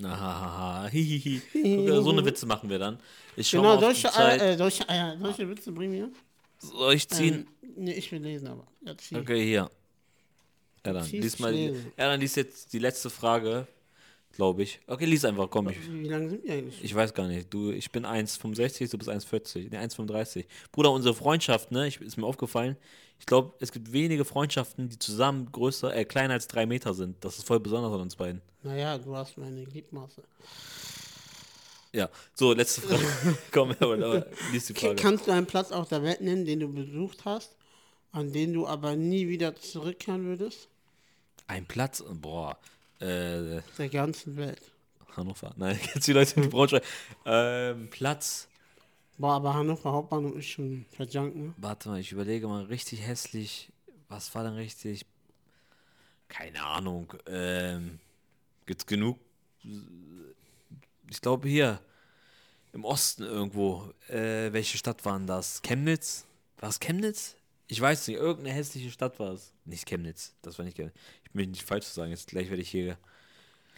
Ahaha, hihihi. Guck, so eine Witze machen wir dann. Ich Genau, mal solche Eier, äh, solche Eier, solche Witze bringen wir. Soll ich ziehen? Ähm, nee, ich will lesen, aber. Ja. Okay, hier. Ja, dann lies mal. Ja, dann lies jetzt die letzte Frage, glaube ich. Okay, lies einfach, komm. Ich, Wie lange sind wir eigentlich? ich weiß gar nicht. Du, ich bin 1,65, du bist 1,40. Ne, 1,35. Bruder, unsere Freundschaft, ne, ich, ist mir aufgefallen. Ich glaube, es gibt wenige Freundschaften, die zusammen größer, äh, kleiner als drei Meter sind. Das ist voll besonders an uns beiden. Naja, du hast meine Gliedmaße. Ja, so, letzte Frage. komm, aber, aber, lies die Frage. kannst du einen Platz auf der Welt nennen, den du besucht hast, an den du aber nie wieder zurückkehren würdest? Ein Platz, boah, äh, Der ganzen Welt. Hannover. Nein, jetzt die Leute in die Braunschweig. Ähm, Platz. Boah, aber Hannover Hauptbahnhof ist schon verjunkt, ne? Warte mal, ich überlege mal, richtig hässlich. Was war denn richtig? Keine Ahnung. Ähm, gibt's genug? Ich glaube hier im Osten irgendwo. Äh, welche Stadt waren das? Chemnitz? War es Chemnitz? Ich weiß nicht, irgendeine hässliche Stadt war es. Nicht Chemnitz, das war nicht Chemnitz. Ich will nicht falsch sagen, jetzt gleich werde ich hier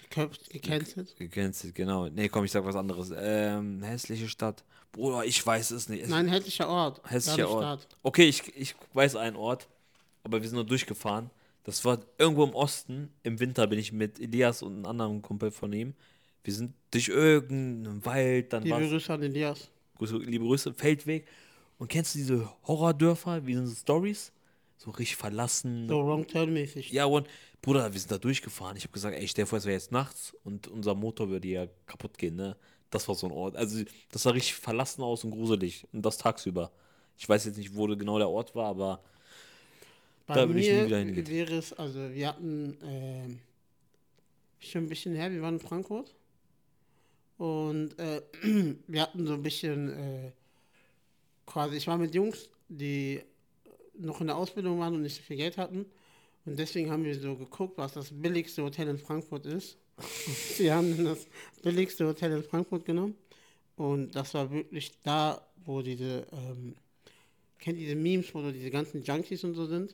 Geköpft, gecancelt. gecancelt, genau. Nee, komm, ich sag was anderes. Ähm, hässliche Stadt. Bruder, ich weiß es nicht. Es- Nein, hässlicher Ort. Hässlicher Ort. Stadt. Okay, ich, ich weiß einen Ort, aber wir sind nur durchgefahren. Das war irgendwo im Osten. Im Winter bin ich mit Elias und einem anderen Kumpel von ihm. Wir sind durch irgendeinen Wald, dann Liebe Grüße an Elias. Grüße, liebe Grüße, Feldweg. Und kennst du diese Horrordörfer, wie sind so Stories? So richtig verlassen. So Wrong Turn mäßig. Ja, und Bruder, wir sind da durchgefahren. Ich habe gesagt, ey, stell dir vor, es wäre jetzt nachts und unser Motor würde ja kaputt gehen, ne? Das war so ein Ort. Also, das sah richtig verlassen aus und gruselig. Und das tagsüber. Ich weiß jetzt nicht, wo genau der Ort war, aber Bei Da würde ich nie wieder hingehen. wäre es, also wir hatten ähm, schon ein bisschen her, wir waren in Frankfurt und äh, wir hatten so ein bisschen äh, quasi, ich war mit Jungs, die noch in der Ausbildung waren und nicht so viel Geld hatten und deswegen haben wir so geguckt, was das billigste Hotel in Frankfurt ist. Wir haben dann das billigste Hotel in Frankfurt genommen und das war wirklich da, wo diese, ähm, kennt diese Memes, wo so diese ganzen Junkies und so sind?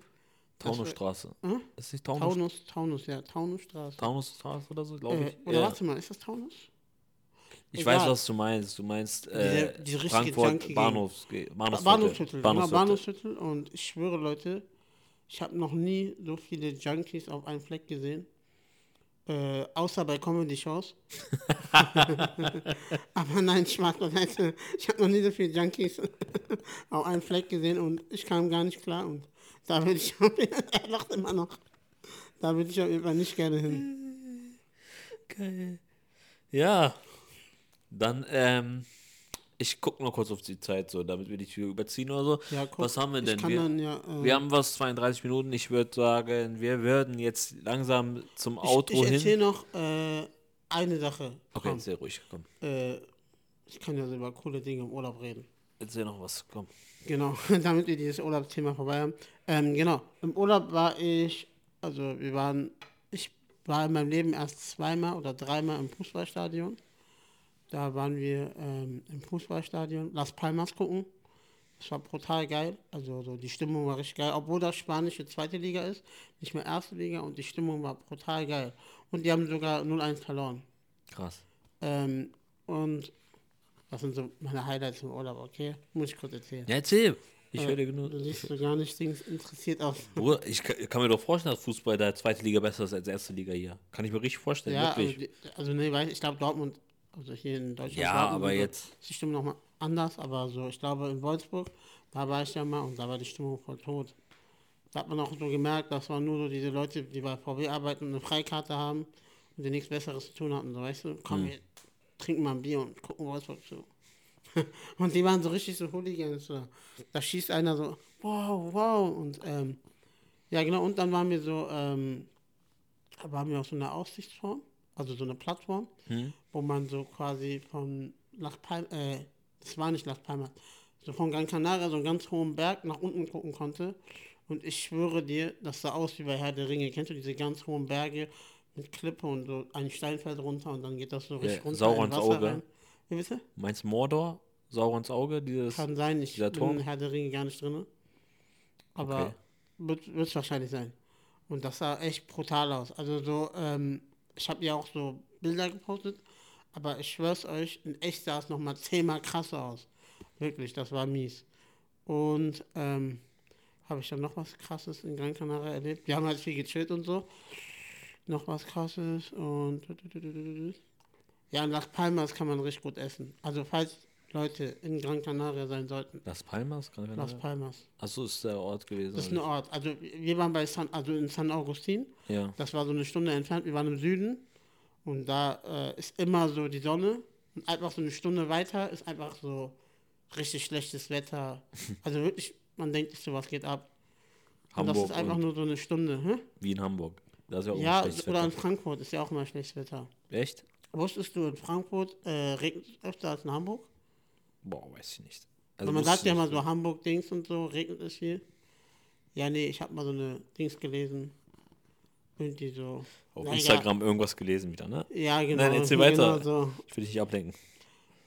Taunusstraße. Hm? Ist nicht Taunus, Taunus, Taunus, ja, Taunusstraße. Taunusstraße oder so, glaube Äh, ich? oder Ja. warte mal, ist das Taunus? Ich egal. weiß, was du meinst. Du meinst äh, diese richtige Frankfurt. Bahnhofs Bahnhofsviertel, Bahnhofsviertel. genau, Bahnhofsviertel. Und ich schwöre, Leute, ich habe noch nie so viele Junkies auf einen Fleck gesehen. Äh, außer bei Comedy-Shows. Aber nein, Spaß beiseite. Ich habe noch nie so viele Junkies auf einen Fleck gesehen und ich kam gar nicht klar. Und da würde ich, er lacht immer noch. Da würde ich auf jeden Fall nicht gerne hin. Geil. Ja. Dann, ähm, ich gucke noch kurz auf die Zeit, so, damit wir nicht viel überziehen oder so. Ja, guck, was haben wir denn? Wir, dann ja, äh, wir haben was, 32 Minuten. Ich würde sagen, wir würden jetzt langsam zum Outro ich, ich hin. erzähle noch äh, eine Sache. Okay, Komm, sehr ruhig, komm. äh, ich kann ja so über coole Dinge im Urlaub reden. Erzähl noch was, komm. Genau, damit wir dieses Urlaubsthema vorbei haben. Ähm, genau, im Urlaub war ich, also wir waren, ich war in meinem Leben erst zweimal oder dreimal im Fußballstadion. Da waren wir ähm, im Fußballstadion Las Palmas gucken. Das war brutal geil. Also so die Stimmung war richtig geil, obwohl das spanische zweite Liga ist, nicht mehr erste Liga und die Stimmung war brutal geil. Und die haben sogar 0-1 verloren. Krass. Ähm, und das sind so meine Highlights im Urlaub, okay? Muss ich kurz erzählen. Ja, erzähl. Ich Äh, höre dir genug. Du siehst so gar nicht interessiert aus. Bruder, ich kann, kann mir doch vorstellen, dass Fußball der zweite Liga besser ist als erste Liga hier. Kann ich mir richtig vorstellen, Ja, also, wirklich. die- also nee, ich glaube Dortmund, also hier in Deutschland. Ja, aber jetzt- Ist die Stimmung nochmal anders, aber so, ich glaube in Wolfsburg, da war ich ja mal und da war die Stimmung voll tot. Da hat man auch so gemerkt, das waren nur so diese Leute, die bei VW arbeiten und eine Freikarte haben und die nichts Besseres zu tun hatten. So, weißt du, komm, Hm. wir trinken mal ein Bier und gucken Wolfsburg zu. und die waren so richtig so Hooligans. So. Da schießt einer so, wow, wow. Und ähm, ja, genau, und dann waren wir so, ähm, da waren wir auf so einer Aussichtsform, also so eine Plattform, Hm? wo man so quasi von Las Palmas, äh, das war nicht Las Palmas, so von Gran Canaria, so einen ganz hohen Berg nach unten gucken konnte. Und ich schwöre dir, das sah aus wie bei Herr der Ringe. Kennst du diese ganz hohen Berge mit Klippe und so ein Steinfeld runter und dann geht das so richtig runter Saurons Auge. rein? Wie bitte? Meinst du Mordor? Saurons Auge? Dieses. Kann sein, ich bin Turm? in Herr der Ringe gar nicht drin. Aber Okay. wird es wahrscheinlich sein. Und das sah echt brutal aus. Also so, ähm, ich habe ja auch so Bilder gepostet, aber ich schwör's euch, in echt sah es nochmal zehnmal krasser aus. Wirklich, das war mies. Und ähm, habe ich dann noch was krasses in Gran Canaria erlebt. Wir haben halt viel gechillt und so. Noch was krasses und ja, in Las Palmas kann man richtig gut essen. Also falls Leute in Gran Canaria sein sollten, Las Palmas? Gran Las Canaria? Palmas. Achso, ist der Ort gewesen. Das ist ein Ort. Also wir waren bei San, also in San Augustin. nicht? ja. Das war so eine Stunde entfernt. Wir waren im Süden und da äh, ist immer so die Sonne und einfach so eine Stunde weiter ist einfach so richtig schlechtes Wetter. Also wirklich, man denkt so, was geht ab. Und das Hamburg ist einfach nur so eine Stunde. Hä? wie in Hamburg. Da ist ja auch Ja, schlechtes oder in Wetter. Frankfurt ist ja auch immer schlechtes Wetter. Echt? Wusstest du, in Frankfurt äh, regnet es öfter als in Hamburg? Boah, weiß ich nicht. Also man sagt ja nicht. so Hamburg-Dings und so, regnet es viel. Ja, nee, ich habe mal so eine Dings gelesen. Irgendwie so. Auf Na, Instagram irgendwas gelesen wieder, ne? Ja, genau. Nein, erzähl weiter. Genau so. Ich will dich nicht ablenken.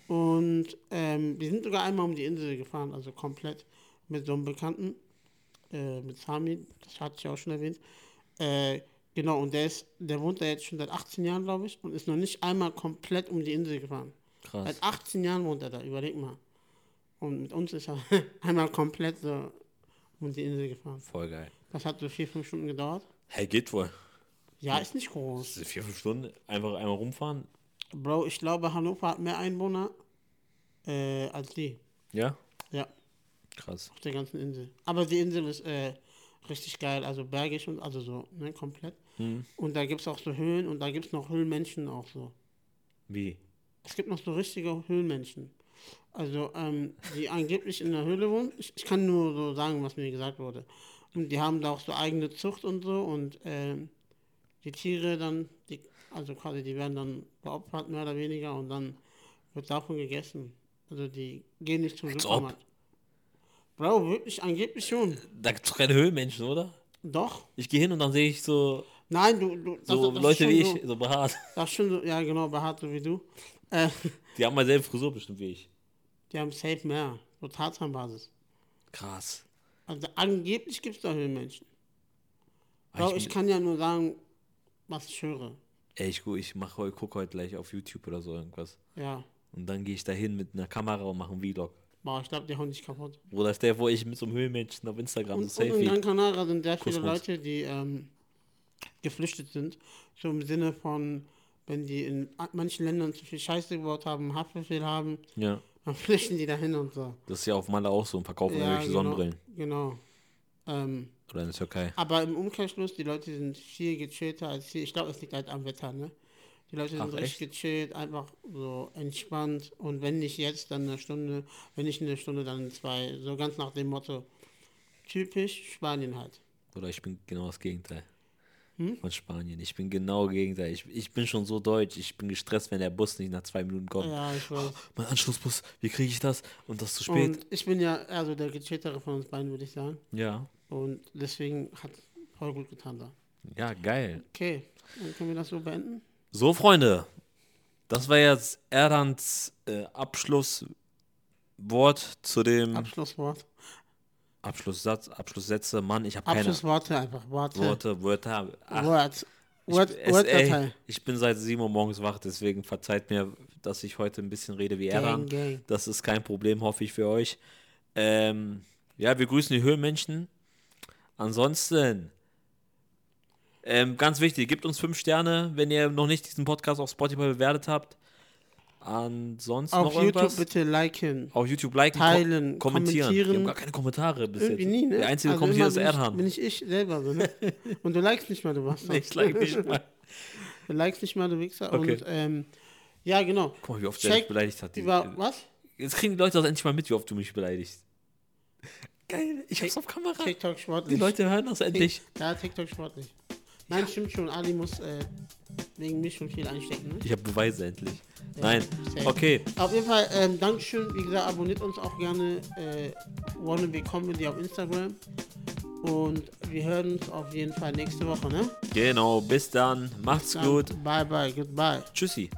Und ähm, wir sind sogar einmal um die Insel gefahren, also komplett mit so einem Bekannten. äh, mit Sami, das hatte ich auch schon erwähnt. Äh, genau, und der ist, der wohnt da jetzt schon seit 18 Jahren, glaube ich, und ist noch nicht einmal komplett um die Insel gefahren. Krass. Seit 18 Jahren wohnt er da, überleg mal. Und mit uns ist er einmal komplett so um die Insel gefahren. Voll geil. Das hat so vier, fünf Stunden gedauert. Hey, geht wohl. Ja, ist nicht groß. Ist vier, fünf Stunden, einfach einmal rumfahren. Bro, ich glaube, Hannover hat mehr Einwohner äh, als die. Ja? Ja, Krass. auf der ganzen Insel. Aber die Insel ist äh, richtig geil, also bergig und also so, ne, komplett. Hm. Und da gibt es auch so Höhlen und da gibt es noch Höhlenmenschen auch so. Wie? Es gibt noch so richtige Höhlenmenschen. Also, ähm, die angeblich in der Höhle wohnen. Ich, ich kann nur so sagen, was mir gesagt wurde. Und die haben da auch so eigene Zucht und so und ähm, die Tiere dann, die, also quasi, die werden dann geopfert, mehr oder weniger, und dann wird davon gegessen. Also die gehen nicht zum Als Supermarkt. Bro, wirklich, angeblich schon. Da gibt es doch keine Höhlenmenschen, oder? Doch. Ich gehe hin und dann sehe ich so, Nein, du, du so das Leute wie so, ich, so behaart. Das ist schon so, ja genau, behaart so wie du. Äh, Die haben mal selbe Frisur bestimmt wie ich. die haben safe mehr. So Tarzanbasis. Krass. Also angeblich gibt es da Höhlenmenschen. Aber Bro, ich kann ja nur sagen, was ich höre. Ey, ich, ich mach heute, guck heute gleich auf YouTube oder so irgendwas. Ja. Und dann gehe ich da hin mit einer Kamera und mache einen Vlog. Boah, ich glaube, die hauen dich kaputt. Oder ist der, wo ich mit so einem Höhlenmenschen auf Instagram Und, so und in Selfie. Gran Canaria sind sehr viele. Leute, die ähm, geflüchtet sind. So im Sinne von, wenn die in manchen Ländern zu viel Scheiße gebaut haben, Haftbefehl haben, Ja. dann flüchten die dahin und so. Das ist ja auf Malle auch so und verkaufen Ja, irgendwelche genau. Sonnenbrillen. Genau. Ähm, Oder in der Türkei. aber im Umkehrschluss, die Leute sind viel gechillter als hier. Ich glaube, es liegt halt am Wetter, ne? Die Leute sind Ach, richtig gechillt, einfach so entspannt. Und wenn nicht jetzt, dann eine Stunde. Wenn nicht eine Stunde, dann zwei. So ganz nach dem Motto. Typisch Spanien halt. Oder ich bin genau das Gegenteil. Hm? Von Spanien. Ich bin genau Gegenteil. Ich, ich bin schon so deutsch. Ich bin gestresst, wenn der Bus nicht nach zwei Minuten kommt. Ja, ich weiß. Mein Anschlussbus, wie kriege ich das? Und das zu spät. Und ich bin ja eher so der gechilltere von uns beiden, würde ich sagen. ja. Und deswegen hat voll gut getan da. Ja, geil. Okay, dann können wir das so beenden. So, Freunde. Das war jetzt Erdans äh, Abschlusswort zu dem Abschlusswort. Abschlusssatz, Abschlusssätze. Mann, ich habe keine Abschlussworte einfach. Worte. Worte, Wörter. Ach, Word. ich, Word, es, Word-Datei. ey, ich bin seit 7 Uhr morgens wach, deswegen verzeiht mir, dass ich heute ein bisschen rede wie gang. Das ist kein Problem, hoffe ich für euch. Ähm, ja, wir grüßen die Höhlenmenschen. Ansonsten, ähm, ganz wichtig, gebt uns fünf Sterne, wenn ihr noch nicht diesen Podcast auf Spotify bewertet habt. Ansonsten Auf noch YouTube irgendwas? bitte liken. Auf YouTube liken, Teilen, ko kommentieren. kommentieren. Wir haben gar keine Kommentare bis Irgendwie jetzt. nie, ne? Der einzige Also Kommentier immer ist Erhan. Bin ich ich selber so, ne? Und du likest nicht mal, du Bastard. Ich like nicht mal. Du likest nicht mal, du Wichser. Okay. Und, ähm, ja, genau. Guck mal, wie oft der dich Check beleidigt hat. Die- Über, was? Jetzt kriegen die Leute das endlich mal mit, wie oft du mich beleidigst. Geil, ich hab's auf Kamera. TikTok Die sportlich. Leute hören das endlich. Ja, TikTok sportlich. Nein, stimmt schon. Ali muss äh, wegen mich schon viel einstecken, ne? Ich habe Beweise endlich. Ja, Nein, safe. okay. Auf jeden Fall, ähm, Dankeschön. Wie gesagt, abonniert uns auch gerne äh, Wannabe Comedy auf Instagram. Und wir hören uns auf jeden Fall nächste Woche, ne? Genau, bis dann. Macht's Dann gut. Bye, bye, goodbye. Tschüssi.